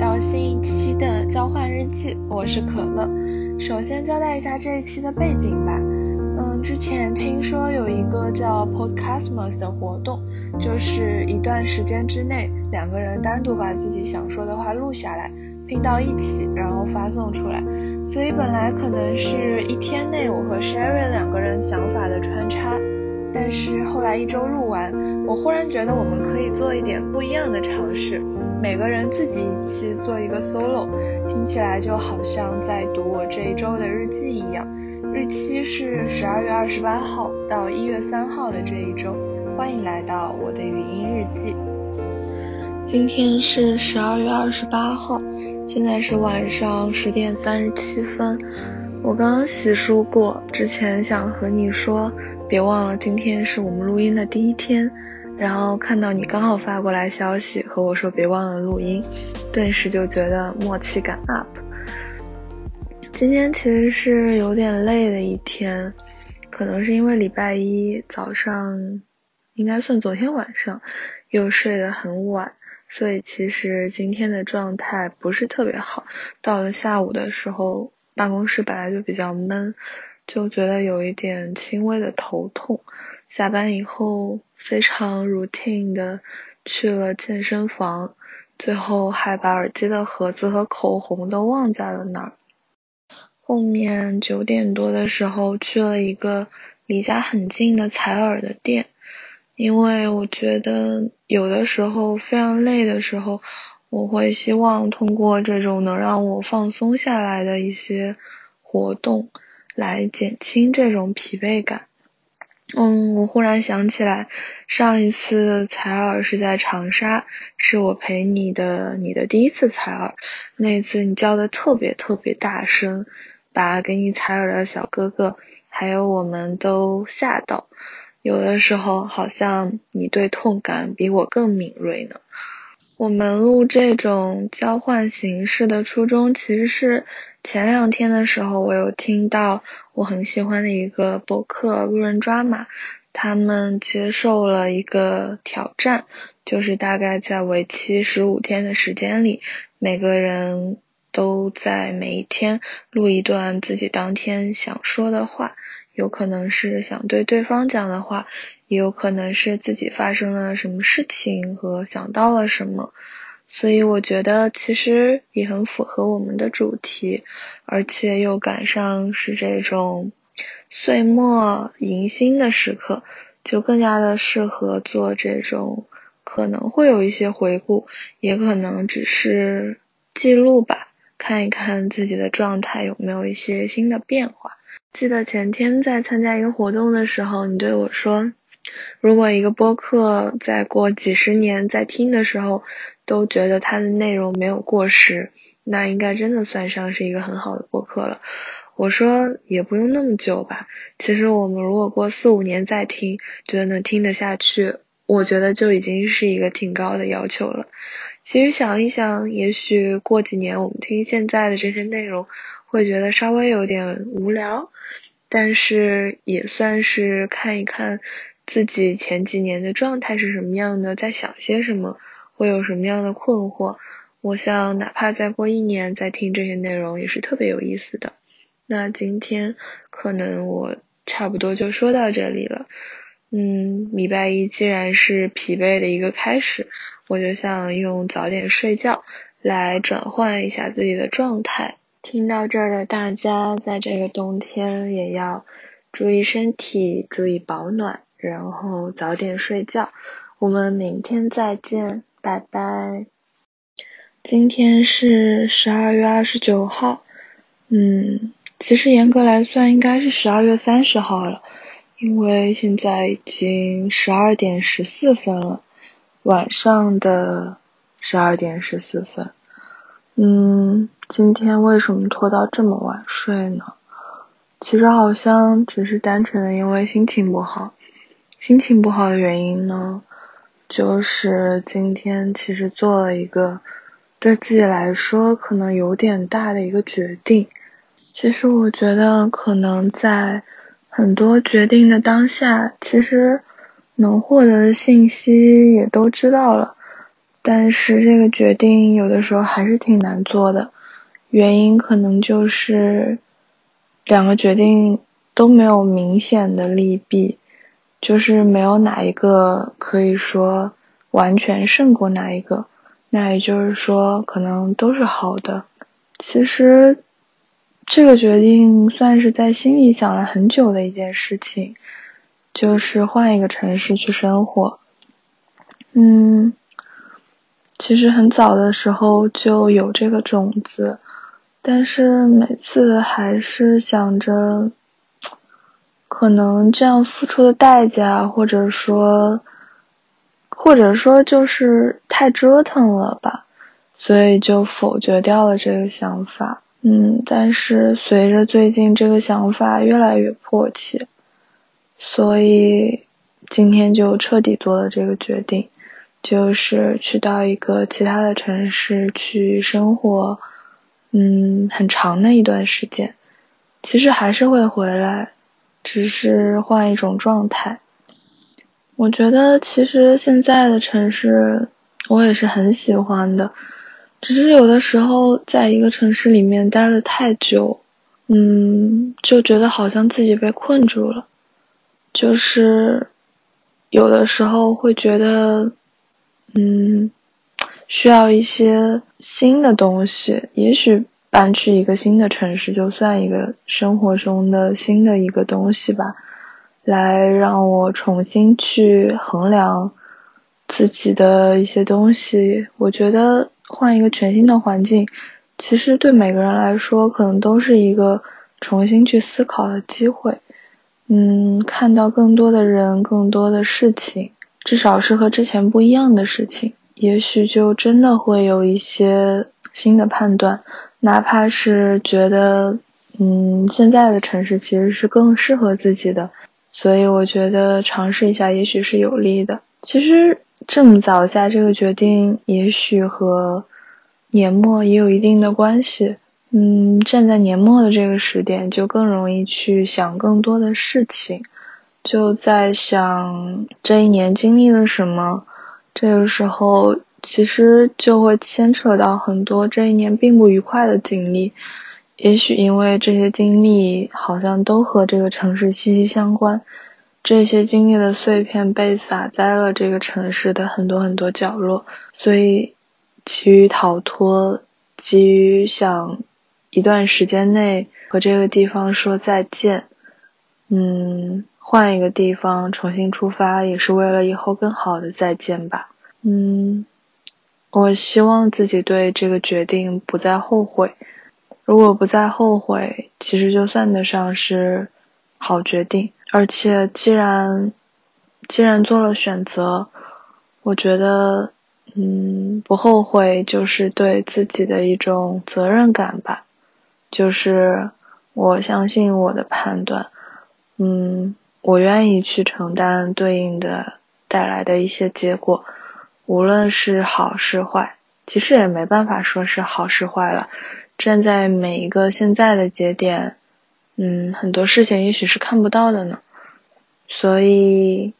到新一期的交换日记，我是可乐。首先交代一下这一期的背景吧。嗯，之前听说有一个叫 Podcastmas 的活动，就是一段时间之内，两个人单独把自己想说的话录下来，拼到一起，然后发送出来。所以本来可能是一天内我和 Sherry 两个人想法的穿插。但是后来一周录完，我忽然觉得我们可以做一点不一样的尝试，每个人自己一期做一个 solo，听起来就好像在读我这一周的日记一样。日期是十二月二十八号到一月三号的这一周，欢迎来到我的语音日记。今天是十二月二十八号，现在是晚上十点三十七分。我刚刚洗漱过，之前想和你说。别忘了，今天是我们录音的第一天，然后看到你刚好发过来消息和我说别忘了录音，顿时就觉得默契感 up。今天其实是有点累的一天，可能是因为礼拜一早上，应该算昨天晚上又睡得很晚，所以其实今天的状态不是特别好。到了下午的时候，办公室本来就比较闷。就觉得有一点轻微的头痛，下班以后非常 routine 的去了健身房，最后还把耳机的盒子和口红都忘在了那儿。后面九点多的时候去了一个离家很近的采耳的店，因为我觉得有的时候非常累的时候，我会希望通过这种能让我放松下来的一些活动。来减轻这种疲惫感。嗯，我忽然想起来，上一次采耳是在长沙，是我陪你的你的第一次采耳。那次你叫的特别特别大声，把给你采耳的小哥哥还有我们都吓到。有的时候好像你对痛感比我更敏锐呢。我们录这种交换形式的初衷，其实是前两天的时候，我有听到我很喜欢的一个博客路人抓马，他们接受了一个挑战，就是大概在为期十五天的时间里，每个人都在每一天录一段自己当天想说的话，有可能是想对对方讲的话。也有可能是自己发生了什么事情和想到了什么，所以我觉得其实也很符合我们的主题，而且又赶上是这种岁末迎新的时刻，就更加的适合做这种可能会有一些回顾，也可能只是记录吧，看一看自己的状态有没有一些新的变化。记得前天在参加一个活动的时候，你对我说。如果一个播客再过几十年再听的时候，都觉得它的内容没有过时，那应该真的算上是一个很好的播客了。我说也不用那么久吧，其实我们如果过四五年再听，觉得能听得下去，我觉得就已经是一个挺高的要求了。其实想一想，也许过几年我们听现在的这些内容，会觉得稍微有点无聊，但是也算是看一看。自己前几年的状态是什么样的，在想些什么，会有什么样的困惑？我想，哪怕再过一年再听这些内容，也是特别有意思的。那今天可能我差不多就说到这里了。嗯，礼拜一既然是疲惫的一个开始，我就想用早点睡觉来转换一下自己的状态。听到这儿的大家，在这个冬天也要注意身体，注意保暖。然后早点睡觉，我们明天再见，拜拜。今天是十二月二十九号，嗯，其实严格来算应该是十二月三十号了，因为现在已经十二点十四分了，晚上的十二点十四分。嗯，今天为什么拖到这么晚睡呢？其实好像只是单纯的因为心情不好。心情不好的原因呢，就是今天其实做了一个对自己来说可能有点大的一个决定。其实我觉得可能在很多决定的当下，其实能获得的信息也都知道了，但是这个决定有的时候还是挺难做的，原因可能就是两个决定都没有明显的利弊，就是没有哪一个可以说完全胜过哪一个，那也就是说可能都是好的。其实这个决定算是在心里想了很久的一件事情，就是换一个城市去生活。嗯。其实很早的时候就有这个种子，但是每次还是想着，可能这样付出的代价，或者说，或者说就是太折腾了吧，所以就否决掉了这个想法。嗯，但是随着最近这个想法越来越迫切，所以今天就彻底做了这个决定。就是去到一个其他的城市去生活，嗯，很长的一段时间。其实还是会回来，只是换一种状态。我觉得其实现在的城市我也是很喜欢的，只是有的时候在一个城市里面待了太久，嗯，就觉得好像自己被困住了。就是有的时候会觉得。嗯，需要一些新的东西，也许搬去一个新的城市就算一个生活中的新的一个东西吧，来让我重新去衡量自己的一些东西。我觉得换一个全新的环境，其实对每个人来说，可能都是一个重新去思考的机会。嗯，看到更多的人，更多的事情。至少是和之前不一样的事情，也许就真的会有一些新的判断，哪怕是觉得，嗯，现在的城市其实是更适合自己的，所以我觉得尝试一下也许是有利的。其实这么早下这个决定，也许和年末也有一定的关系。嗯，站在年末的这个时点，就更容易去想更多的事情。就在想这一年经历了什么，这个时候其实就会牵扯到很多这一年并不愉快的经历，也许因为这些经历好像都和这个城市息息相关，这些经历的碎片被撒在了这个城市的很多很多角落，所以急于逃脱，急于想一段时间内和这个地方说再见，嗯。换一个地方重新出发，也是为了以后更好的再见吧。嗯，我希望自己对这个决定不再后悔。如果不再后悔，其实就算得上是好决定。而且既然既然做了选择，我觉得嗯不后悔就是对自己的一种责任感吧。就是我相信我的判断，嗯。我愿意去承担对应的带来的一些结果，无论是好是坏，其实也没办法说是好是坏了。站在每一个现在的节点，嗯，很多事情也许是看不到的呢。所以，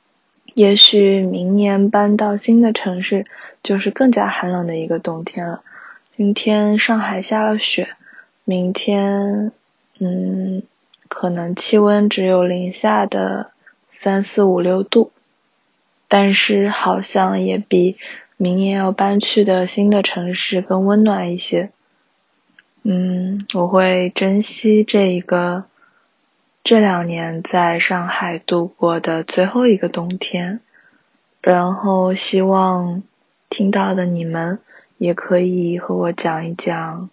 也许明年搬到新的城市，就是更加寒冷的一个冬天了。今天上海下了雪，明天，嗯。可能气温只有零下的三四五六度，但是好像也比明年要搬去的新的城市更温暖一些。嗯，我会珍惜这一个这两年在上海度过的最后一个冬天，然后希望听到的你们也可以和我讲一讲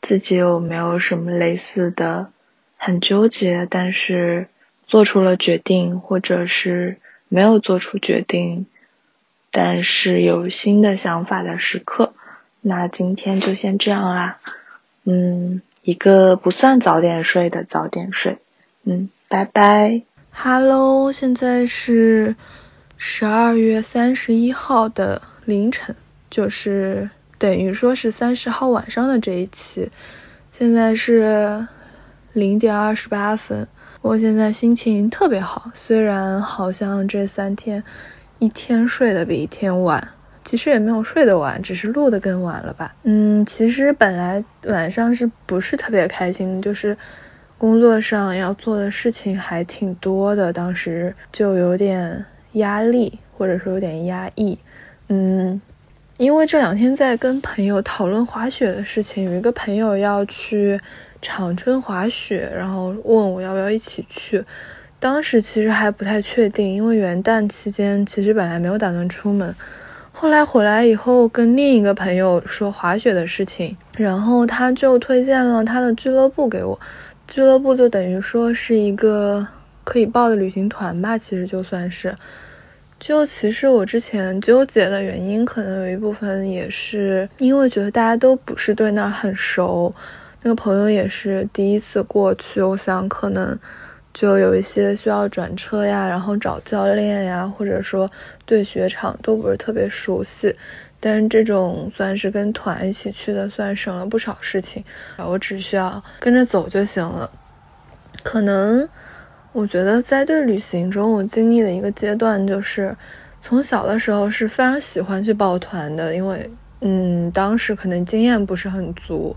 自己有没有什么类似的。很纠结，但是做出了决定，或者是没有做出决定，但是有新的想法的时刻。那今天就先这样啦，嗯，一个不算早点睡的早点睡，嗯，拜拜。Hello，现在是十二月三十一号的凌晨，就是等于说是三十号晚上的这一期，现在是。零点二十八分，我现在心情特别好，虽然好像这三天一天睡得比一天晚，其实也没有睡得晚，只是录的更晚了吧。嗯，其实本来晚上是不是特别开心，就是工作上要做的事情还挺多的，当时就有点压力，或者说有点压抑。嗯，因为这两天在跟朋友讨论滑雪的事情，有一个朋友要去长春滑雪，然后问我要不要一起去。当时其实还不太确定，因为元旦期间其实本来没有打算出门。后来回来以后，跟另一个朋友说滑雪的事情，然后他就推荐了他的俱乐部给我。俱乐部就等于说是一个可以报的旅行团吧，其实就算是。就其实我之前纠结的原因，可能有一部分也是因为觉得大家都不是对那儿很熟，那个朋友也是第一次过去，我想可能。就有一些需要转车呀，然后找教练呀，或者说对雪场都不是特别熟悉，但是这种算是跟团一起去的，算省了不少事情。我只需要跟着走就行了。可能我觉得在对旅行中，我经历的一个阶段就是，从小的时候是非常喜欢去报团的，因为嗯，当时可能经验不是很足。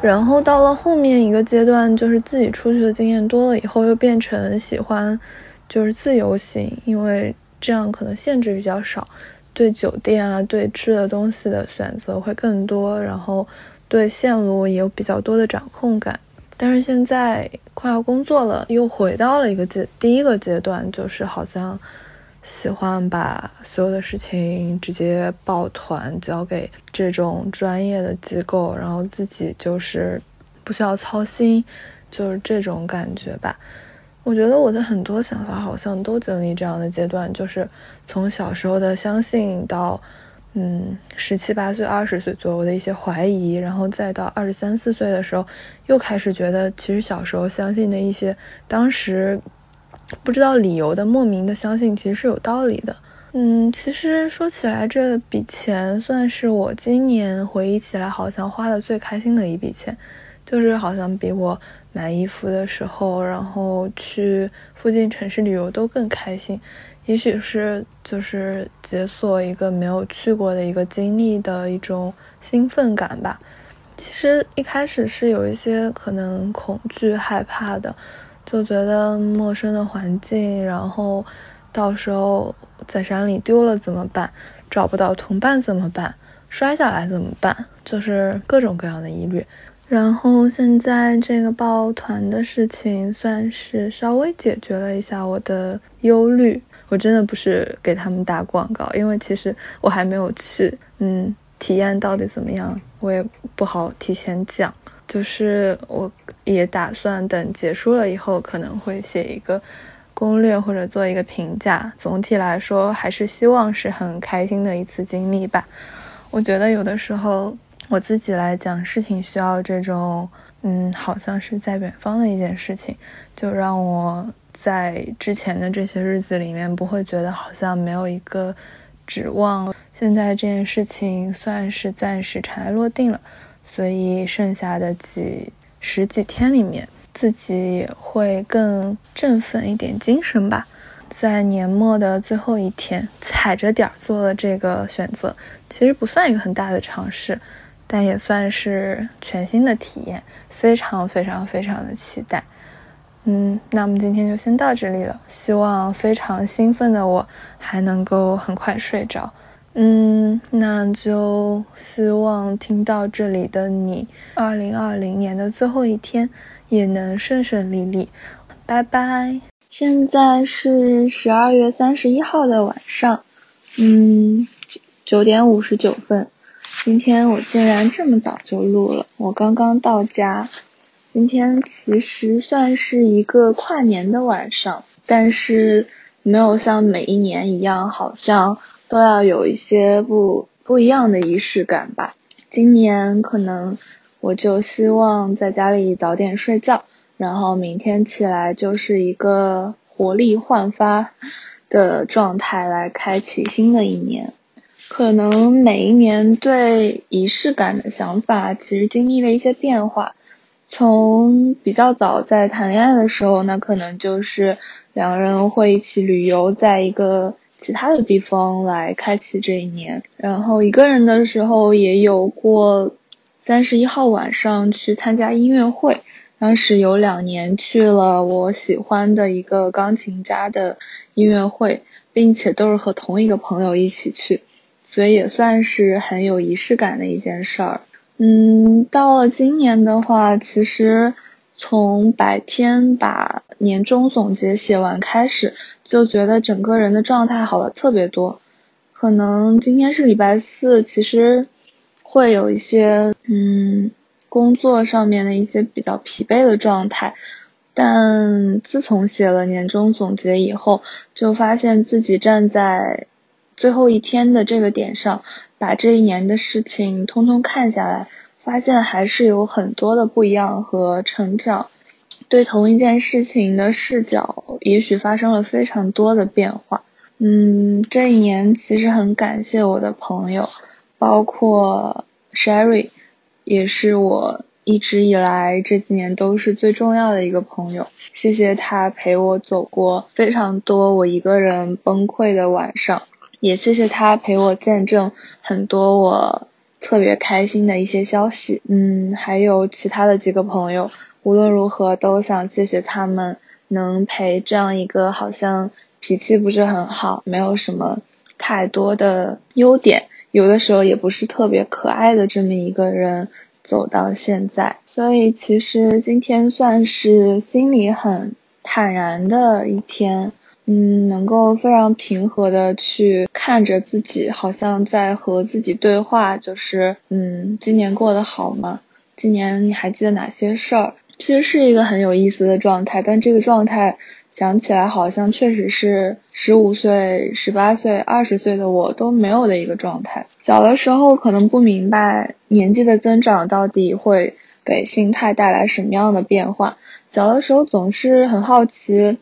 然后到了后面一个阶段，就是自己出去的经验多了以后，又变成喜欢就是自由行，因为这样可能限制比较少，对酒店啊，对吃的东西的选择会更多，然后对线路也有比较多的掌控感。但是现在快要工作了，又回到了一个阶第一个阶段，就是好像。喜欢把所有的事情直接抱团交给这种专业的机构，然后自己就是不需要操心，就是这种感觉吧。我觉得我的很多想法好像都经历这样的阶段，就是从小时候的相信到嗯十七八岁、二十岁左右的一些怀疑，然后再到二十三四岁的时候，又开始觉得其实小时候相信的一些当时。不知道理由的莫名的相信，其实是有道理的。嗯，其实说起来，这笔钱算是我今年回忆起来好像花的最开心的一笔钱，就是好像比我买衣服的时候，然后去附近城市旅游都更开心。也许是就是解锁一个没有去过的一个经历的一种兴奋感吧。其实一开始是有一些可能恐惧害怕的。就觉得陌生的环境，然后到时候在山里丢了怎么办？找不到同伴怎么办？摔下来怎么办？就是各种各样的疑虑。然后现在这个抱团的事情，算是稍微解决了一下我的忧虑。我真的不是给他们打广告，因为其实我还没有去，嗯，体验到底怎么样，我也不好提前讲。就是我也打算等结束了以后，可能会写一个攻略或者做一个评价。总体来说，还是希望是很开心的一次经历吧。我觉得有的时候我自己来讲，事情需要这种，嗯，好像是在远方的一件事情，就让我在之前的这些日子里面不会觉得好像没有一个指望。现在这件事情算是暂时尘埃落定了。所以剩下的几十几天里面，自己也会更振奋一点精神吧。在年末的最后一天，踩着点儿做了这个选择，其实不算一个很大的尝试，但也算是全新的体验，非常非常非常的期待。嗯，那么今天就先到这里了，希望非常兴奋的我还能够很快睡着。嗯，那就希望听到这里的你，二零二零年的最后一天也能顺顺利利。拜拜。现在是十二月三十一号的晚上，嗯，九点五十九分。今天我竟然这么早就录了，我刚刚到家。今天其实算是一个跨年的晚上，但是没有像每一年一样，好像。都要有一些不不一样的仪式感吧。今年可能我就希望在家里早点睡觉，然后明天起来就是一个活力焕发的状态来开启新的一年。可能每一年对仪式感的想法其实经历了一些变化。从比较早在谈恋爱的时候，那可能就是两个人会一起旅游，在一个。其他的地方来开启这一年。然后一个人的时候也有过三十一号晚上去参加音乐会，当时有两年去了我喜欢的一个钢琴家的音乐会，并且都是和同一个朋友一起去，所以也算是很有仪式感的一件事儿。嗯，到了今年的话，其实从白天把年终总结写完开始，就觉得整个人的状态好了特别多。可能今天是礼拜四，其实会有一些嗯工作上面的一些比较疲惫的状态，但自从写了年终总结以后，就发现自己站在。最后一天的这个点上，把这一年的事情通通看下来，发现还是有很多的不一样和成长。对同一件事情的视角，也许发生了非常多的变化。嗯，这一年其实很感谢我的朋友，包括 Sherry，也是我一直以来这几年都是最重要的一个朋友。谢谢他陪我走过非常多我一个人崩溃的晚上。也谢谢他陪我见证很多我特别开心的一些消息，嗯，还有其他的几个朋友，无论如何都想谢谢他们能陪这样一个好像脾气不是很好，没有什么太多的优点，有的时候也不是特别可爱的这么一个人走到现在，所以其实今天算是心里很坦然的一天。嗯，能够非常平和的去看着自己，好像在和自己对话，就是嗯，今年过得好吗？今年你还记得哪些事儿？其实是一个很有意思的状态，但这个状态讲起来好像确实是十五岁、十八岁、二十岁的我都没有的一个状态。小的时候可能不明白年纪的增长到底会给心态带来什么样的变化，小的时候总是很好奇。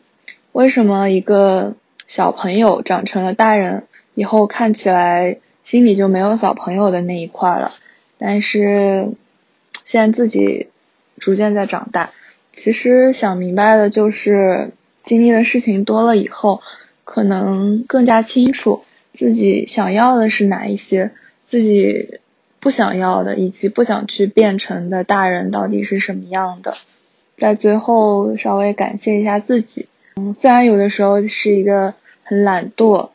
为什么一个小朋友长成了大人以后，看起来心里就没有小朋友的那一块了？但是现在自己逐渐在长大，其实想明白的就是，经历的事情多了以后，可能更加清楚自己想要的是哪一些，自己不想要的，以及不想去变成的大人到底是什么样的。在最后稍微感谢一下自己。嗯，虽然有的时候是一个很懒惰，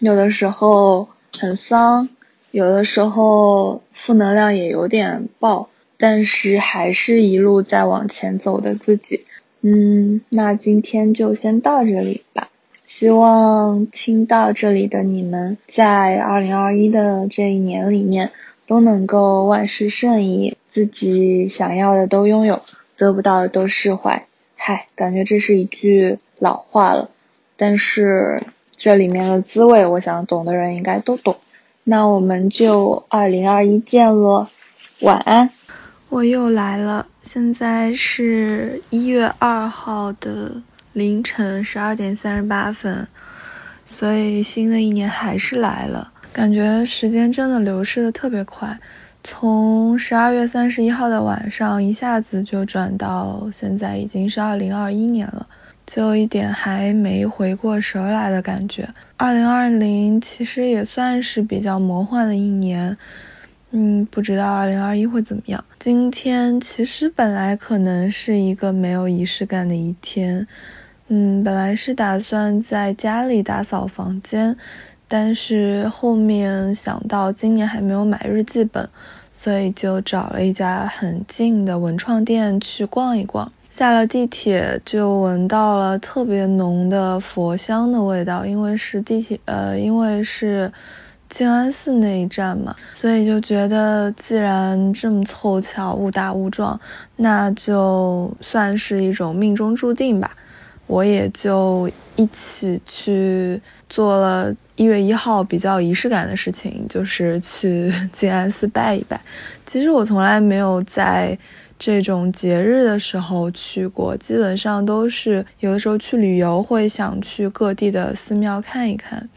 有的时候很丧，有的时候负能量也有点爆，但是还是一路在往前走的自己。嗯，那今天就先到这里吧。希望听到这里的你们，在二零二一的这一年里面，都能够万事顺意，自己想要的都拥有，得不到的都释怀。嗨，感觉这是一句老话了，但是这里面的滋味，我想懂的人应该都懂。那我们就二零二一见了，晚安。我又来了，现在是一月二号的凌晨十二点三十八分，所以新的一年还是来了，感觉时间真的流逝的特别快。从十二月三十一号的晚上，一下子就转到现在已经是二零二一年了，就一点还没回过神来的感觉。二零二零其实也算是比较魔幻的一年，嗯，不知道二零二一会怎么样。今天其实本来可能是一个没有仪式感的一天，嗯，本来是打算在家里打扫房间。但是后面想到今年还没有买日记本，所以就找了一家很近的文创店去逛一逛。下了地铁就闻到了特别浓的佛香的味道，因为是地铁呃，因为是静安寺那一站嘛，所以就觉得既然这么凑巧，误打误撞，那就算是一种命中注定吧。我也就一起去做了。一月一号比较仪式感的事情就是去 静安寺拜一拜。其实我从来没有在这种节日的时候去过，基本上都是有的时候去旅游会想去各地的寺庙看一看。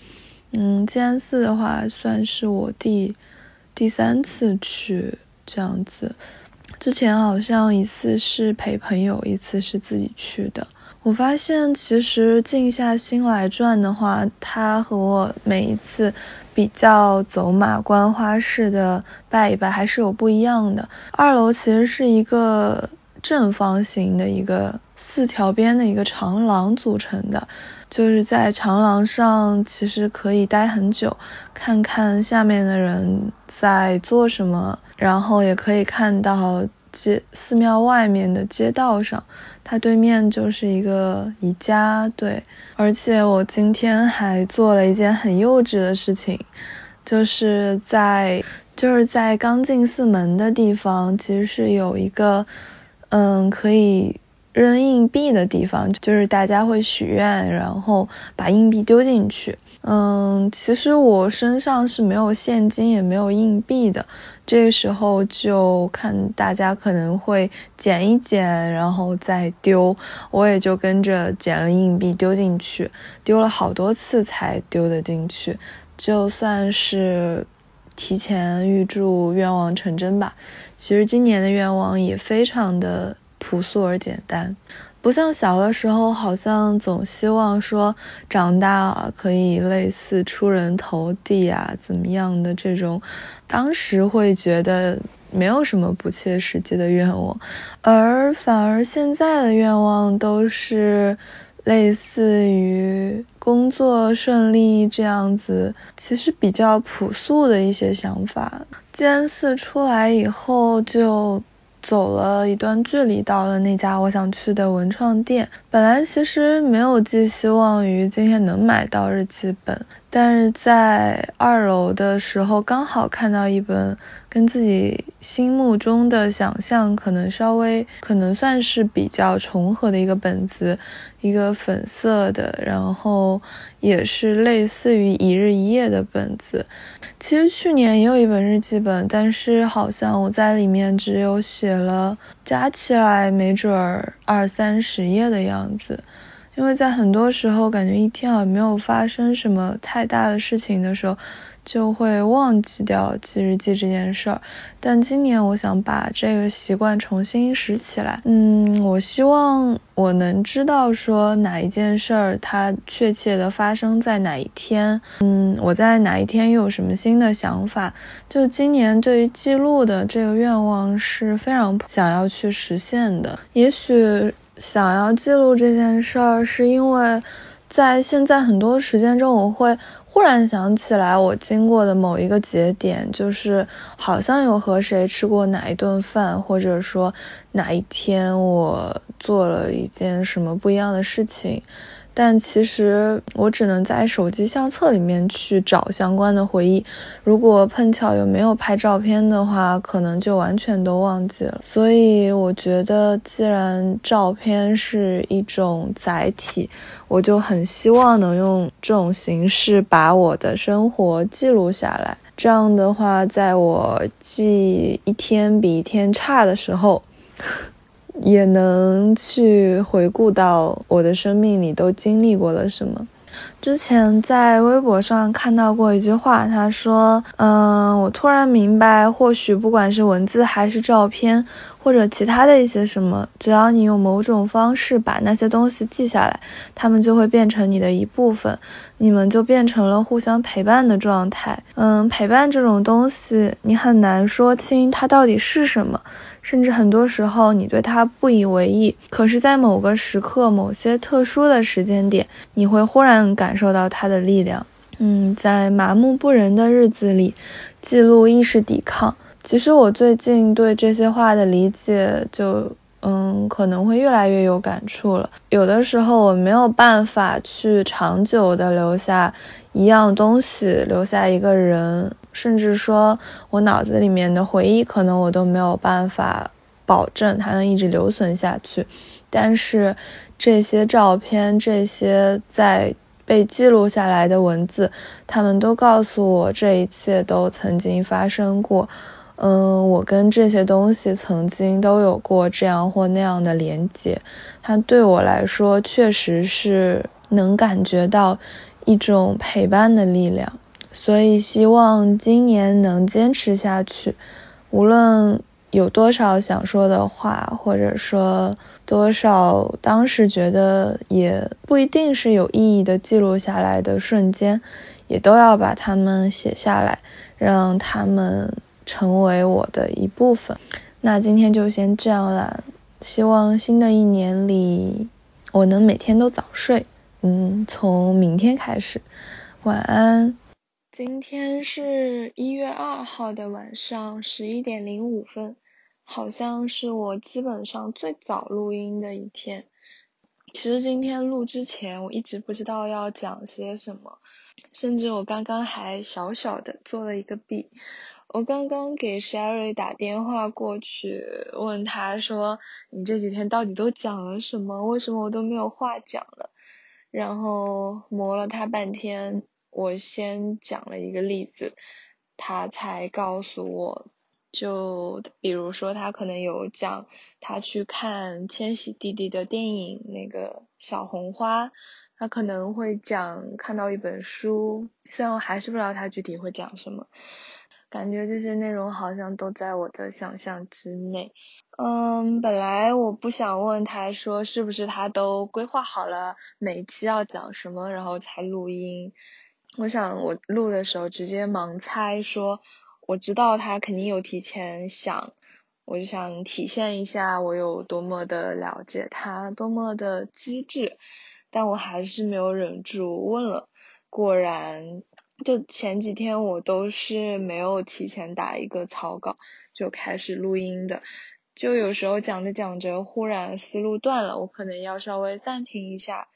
嗯，静安寺的话算是我第第三次去这样子，之前好像一次是陪朋友，一次是自己去的。我发现其实静下心来转的话，它和我每一次比较走马观花式的拜一拜还是有不一样的。二楼其实是一个正方形的一个四条边的一个长廊组成的，就是在长廊上其实可以待很久，看看下面的人在做什么，然后也可以看到。街寺庙外面的街道上，它对面就是一个宜家，对。而且我今天还做了一件很幼稚的事情，就是在就是在刚进寺门的地方，其实是有一个嗯可以。扔硬币的地方，就是大家会许愿，然后把硬币丢进去。嗯，其实我身上是没有现金，也没有硬币的。这个时候就看大家可能会捡一捡，然后再丢。我也就跟着捡了硬币丢进去，丢了好多次才丢得进去，就算是提前预祝愿望成真吧。其实今年的愿望也非常的。朴素而简单，不像小的时候，好像总希望说长大可以类似出人头地啊，怎么样的这种，当时会觉得没有什么不切实际的愿望，而反而现在的愿望都是类似于工作顺利这样子，其实比较朴素的一些想法。尖四出来以后就。走了一段距离，到了那家我想去的文创店。本来其实没有寄希望于今天能买到日记本，但是在二楼的时候刚好看到一本跟自己心目中的想象可能稍微可能算是比较重合的一个本子，一个粉色的，然后也是类似于一日一夜的本子。其实去年也有一本日记本，但是好像我在里面只有写了，加起来没准儿二三十页的样子。样子因为在很多时候感觉一天好像没有发生什么太大的事情的时候。就会忘记掉记日记这件事儿，但今年我想把这个习惯重新拾起来。嗯，我希望我能知道说哪一件事儿它确切的发生在哪一天。嗯，我在哪一天又有什么新的想法？就今年对于记录的这个愿望是非常想要去实现的。也许想要记录这件事儿，是因为在现在很多时间中我会。忽然想起来，我经过的某一个节点，就是好像有和谁吃过哪一顿饭，或者说哪一天我做了一件什么不一样的事情。但其实我只能在手机相册里面去找相关的回忆，如果碰巧有没有拍照片的话，可能就完全都忘记了。所以我觉得，既然照片是一种载体，我就很希望能用这种形式把把我的生活记录下来。这样的话，在我记一天比一天差的时候。也能去回顾到我的生命里都经历过了什么。之前在微博上看到过一句话，他说：“嗯，我突然明白，或许不管是文字还是照片，或者其他的一些什么，只要你用某种方式把那些东西记下来，他们就会变成你的一部分，你们就变成了互相陪伴的状态。嗯，陪伴这种东西，你很难说清它到底是什么。”甚至很多时候你对它不以为意，可是，在某个时刻、某些特殊的时间点，你会忽然感受到它的力量。嗯，在麻木不仁的日子里，记录意识抵抗。其实我最近对这些话的理解，就嗯可能会越来越有感触了。有的时候我没有办法去长久的留下一样东西，留下一个人。甚至说，我脑子里面的回忆，可能我都没有办法保证它能一直留存下去。但是这些照片，这些在被记录下来的文字，他们都告诉我，这一切都曾经发生过。嗯，我跟这些东西曾经都有过这样或那样的连接。它对我来说，确实是能感觉到一种陪伴的力量。所以希望今年能坚持下去，无论有多少想说的话，或者说多少当时觉得也不一定是有意义的记录下来的瞬间，也都要把它们写下来，让他们成为我的一部分。那今天就先这样啦，希望新的一年里我能每天都早睡。嗯，从明天开始，晚安。今天是一月二号的晚上十一点零五分。好像是我基本上最早录音的一天。其实今天录之前，我一直不知道要讲些什么，甚至我刚刚还小小的做了一个 B。我刚刚给 Sherry 打电话过去，问他说：“你这几天到底都讲了什么？为什么我都没有话讲了？”然后磨了他半天，我先讲了一个例子，他才告诉我。就比如说，他可能有讲他去看千玺弟弟的电影那个小红花，他可能会讲看到一本书，虽然我还是不知道他具体会讲什么，感觉这些内容好像都在我的想象之内。嗯，本来我不想问他说是不是他都规划好了每期要讲什么，然后才录音。我想我录的时候直接盲猜说。我知道他肯定有提前想，我就想体现一下我有多么的了解他，多么的机智，但我还是没有忍住问了。果然，就前几天我都是没有提前打一个草稿就开始录音的，就有时候讲着讲着忽然思路断了，我可能要稍微暂停一下，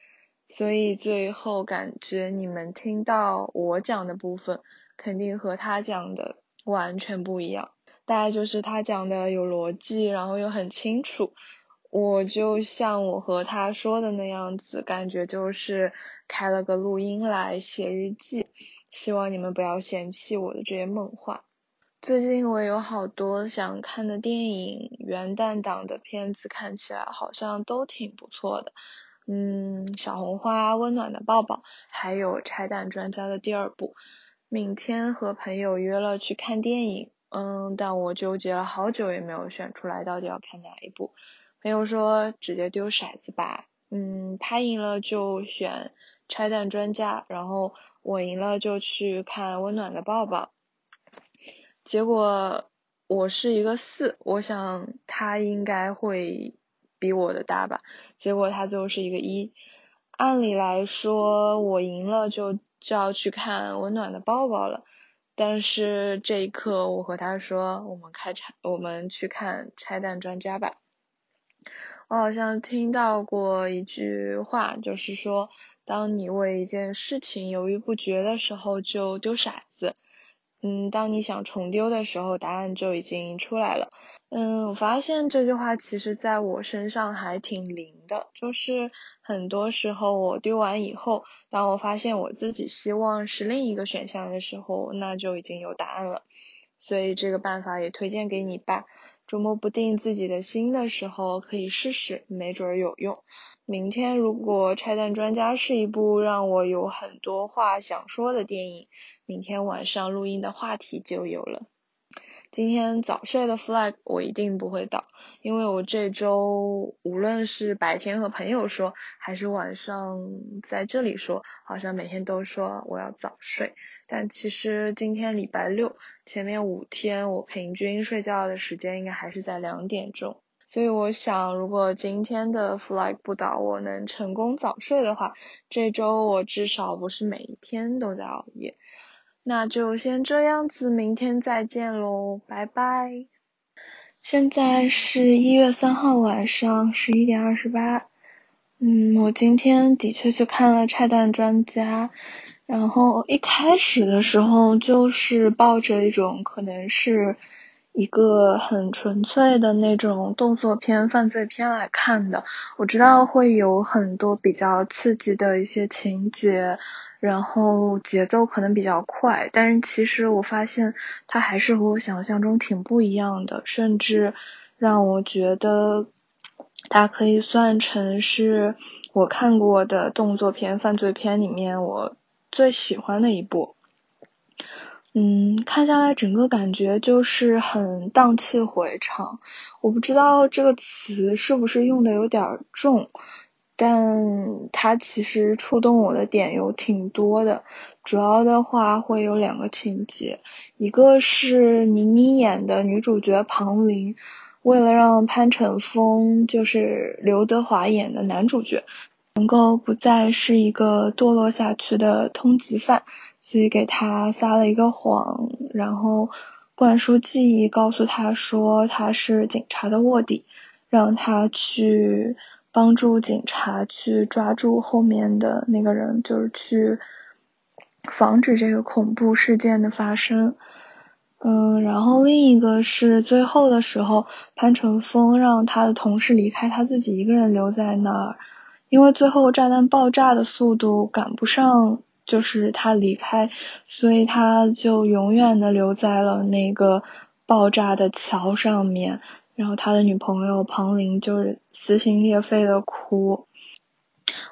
所以最后感觉你们听到我讲的部分，肯定和他讲的。完全不一样，大概就是他讲的有逻辑，然后又很清楚。我就像我和他说的那样子，感觉就是开了个录音来写日记。希望你们不要嫌弃我的这些梦话。最近我有好多想看的电影，元旦档的片子看起来好像都挺不错的。嗯，小红花、温暖的抱抱，还有拆弹专家的第二部。明天和朋友约了去看电影，嗯，但我纠结了好久也没有选出来到底要看哪一部。朋友说直接丢骰子吧，嗯，他赢了就选拆弹专家，然后我赢了就去看温暖的抱抱。结果我是一个四，我想他应该会比我的大吧，结果他最后是一个一。按理来说我赢了就。就要去看温暖的抱抱了，但是这一刻我和他说，我们开拆，我们去看拆弹专家吧。我好像听到过一句话，就是说，当你为一件事情犹豫不决的时候，就丢骰子。嗯，当你想重丢的时候，答案就已经出来了。嗯，我发现这句话其实在我身上还挺灵的，就是很多时候我丢完以后，当我发现我自己希望是另一个选项的时候，那就已经有答案了。所以这个办法也推荐给你吧。琢磨不定自己的心的时候，可以试试，没准有用。明天如果拆弹专家是一部让我有很多话想说的电影，明天晚上录音的话题就有了。今天早睡的 flag 我一定不会倒，因为我这周无论是白天和朋友说，还是晚上在这里说，好像每天都说我要早睡。但其实今天礼拜六，前面五天我平均睡觉的时间应该还是在两点钟，所以我想如果今天的 flag 不倒，我能成功早睡的话，这周我至少不是每一天都在熬夜。那就先这样子，明天再见喽，拜拜。现在是一月三号晚上十一点二十八，嗯，我今天的确去看了拆弹专家。然后一开始的时候就是抱着一种可能是一个很纯粹的那种动作片、犯罪片来看的。我知道会有很多比较刺激的一些情节，然后节奏可能比较快，但是其实我发现它还是和我想象中挺不一样的，甚至让我觉得它可以算成是我看过的动作片、犯罪片里面我。最喜欢的一部，嗯，看下来整个感觉就是很荡气回肠。我不知道这个词是不是用的有点重，但它其实触动我的点有挺多的。主要的话会有两个情节，一个是倪妮演的女主角庞玲，为了让潘乘风就是刘德华演的男主角能够不再是一个堕落下去的通缉犯。所以给他撒了一个谎，然后灌输记忆，告诉他说他是警察的卧底，让他去帮助警察去抓住后面的那个人，就是去防止这个恐怖事件的发生。嗯，然后另一个是最后的时候，潘乘风让他的同事离开，他自己一个人留在那儿，因为最后炸弹爆炸的速度赶不上。就是他离开，所以他就永远的留在了那个爆炸的桥上面。然后他的女朋友庞玲就是撕心裂肺的哭。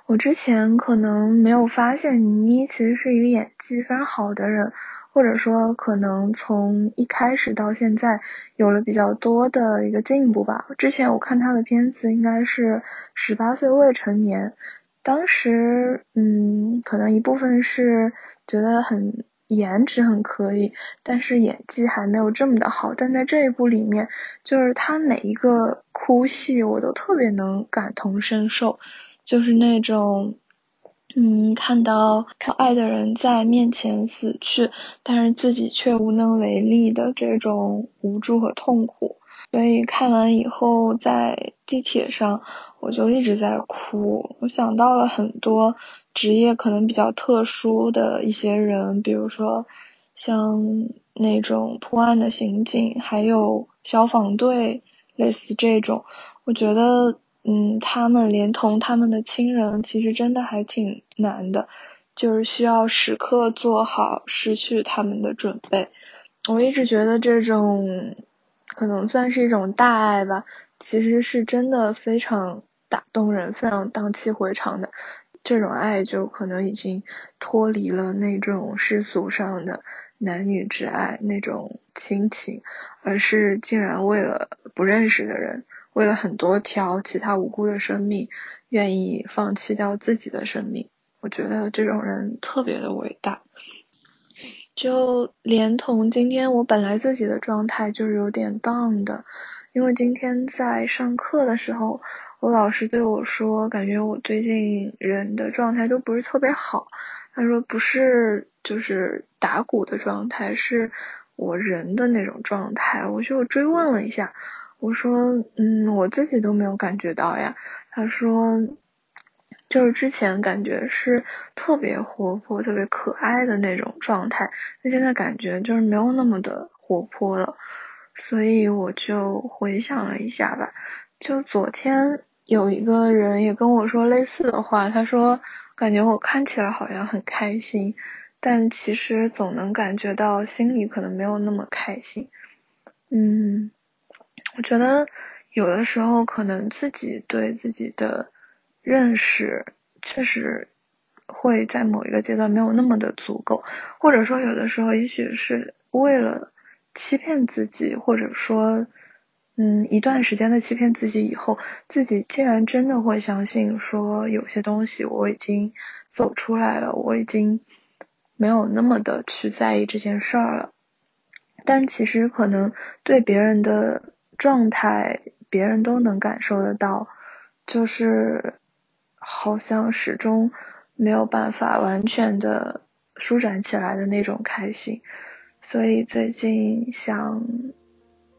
我之前可能没有发现倪妮其实是一个演技非常好的人，或者说可能从一开始到现在有了比较多的一个进步吧。之前我看她的片子应该是十八岁未成年。当时，嗯，可能一部分是觉得很颜值很可以，但是演技还没有这么的好。但在这一部里面，就是他每一个哭戏，我都特别能感同身受，就是那种，嗯，看到他爱的人在面前死去，但是自己却无能为力的这种无助和痛苦。所以看完以后，在地铁上。我就一直在哭，我想到了很多职业可能比较特殊的一些人，比如说像那种破案的刑警，还有消防队，类似这种。我觉得，嗯，他们连同他们的亲人，其实真的还挺难的，就是需要时刻做好失去他们的准备。我一直觉得这种可能算是一种大爱吧，其实是真的非常。打动人，非常荡气回肠的这种爱，就可能已经脱离了那种世俗上的男女之爱那种亲情，而是竟然为了不认识的人，为了很多条其他无辜的生命，愿意放弃掉自己的生命。我觉得这种人特别的伟大。就连同今天我本来自己的状态就是有点 down 的，因为今天在上课的时候。我老师对我说，感觉我最近人的状态都不是特别好。他说不是就是打鼓的状态，是我人的那种状态。我就追问了一下，我说嗯，我自己都没有感觉到呀。他说就是之前感觉是特别活泼、特别可爱的那种状态，那现在感觉就是没有那么的活泼了。所以我就回想了一下吧。就昨天有一个人也跟我说类似的话，他说感觉我看起来好像很开心，但其实总能感觉到心里可能没有那么开心。嗯，我觉得有的时候可能自己对自己的认识确实会在某一个阶段没有那么的足够，或者说有的时候也许是为了欺骗自己，或者说。嗯，一段时间的欺骗自己以后，自己竟然真的会相信说有些东西我已经走出来了，我已经没有那么的去在意这件事儿了。但其实可能对别人的状态，别人都能感受得到，就是好像始终没有办法完全的舒展起来的那种开心。所以最近想。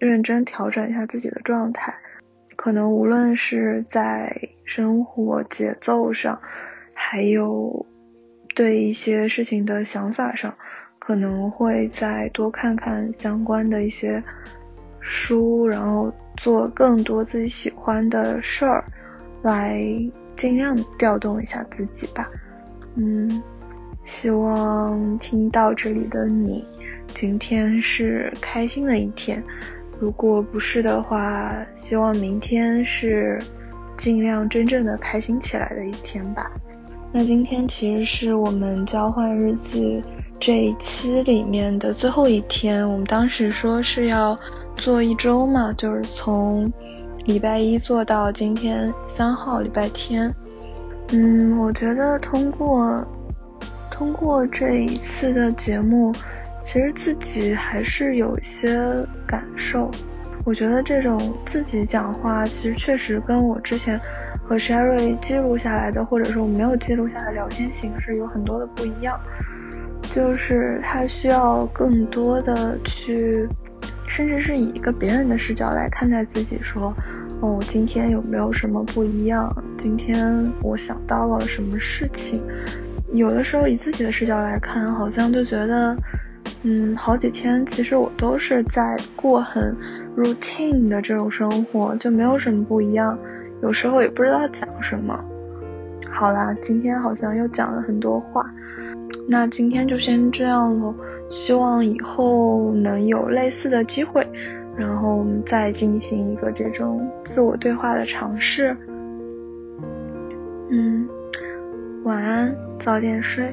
认真调整一下自己的状态，可能无论是在生活节奏上，还有对一些事情的想法上，可能会再多看看相关的一些书，然后做更多自己喜欢的事儿，来尽量调动一下自己吧。嗯，希望听到这里的你，今天是开心的一天。如果不是的话，希望明天是尽量真正的开心起来的一天吧。那今天其实是我们交换日记这一期里面的最后一天，我们当时说是要做一周嘛，就是从礼拜一做到今天三号礼拜天。嗯，我觉得通过通过这一次的节目，其实自己还是有一些感受。我觉得这种自己讲话，其实确实跟我之前和 Sherry 记录下来的，或者说我没有记录下来聊天形式有很多的不一样。就是他需要更多的去，甚至是以一个别人的视角来看待自己，说，哦，今天有没有什么不一样？今天我想到了什么事情？有的时候以自己的视角来看，好像就觉得，嗯，好几天其实我都是在过很 routine 的这种生活，就没有什么不一样。有时候也不知道讲什么。好啦，今天好像又讲了很多话。那今天就先这样了，希望以后能有类似的机会，然后我们再进行一个这种自我对话的尝试。嗯，晚安，早点睡。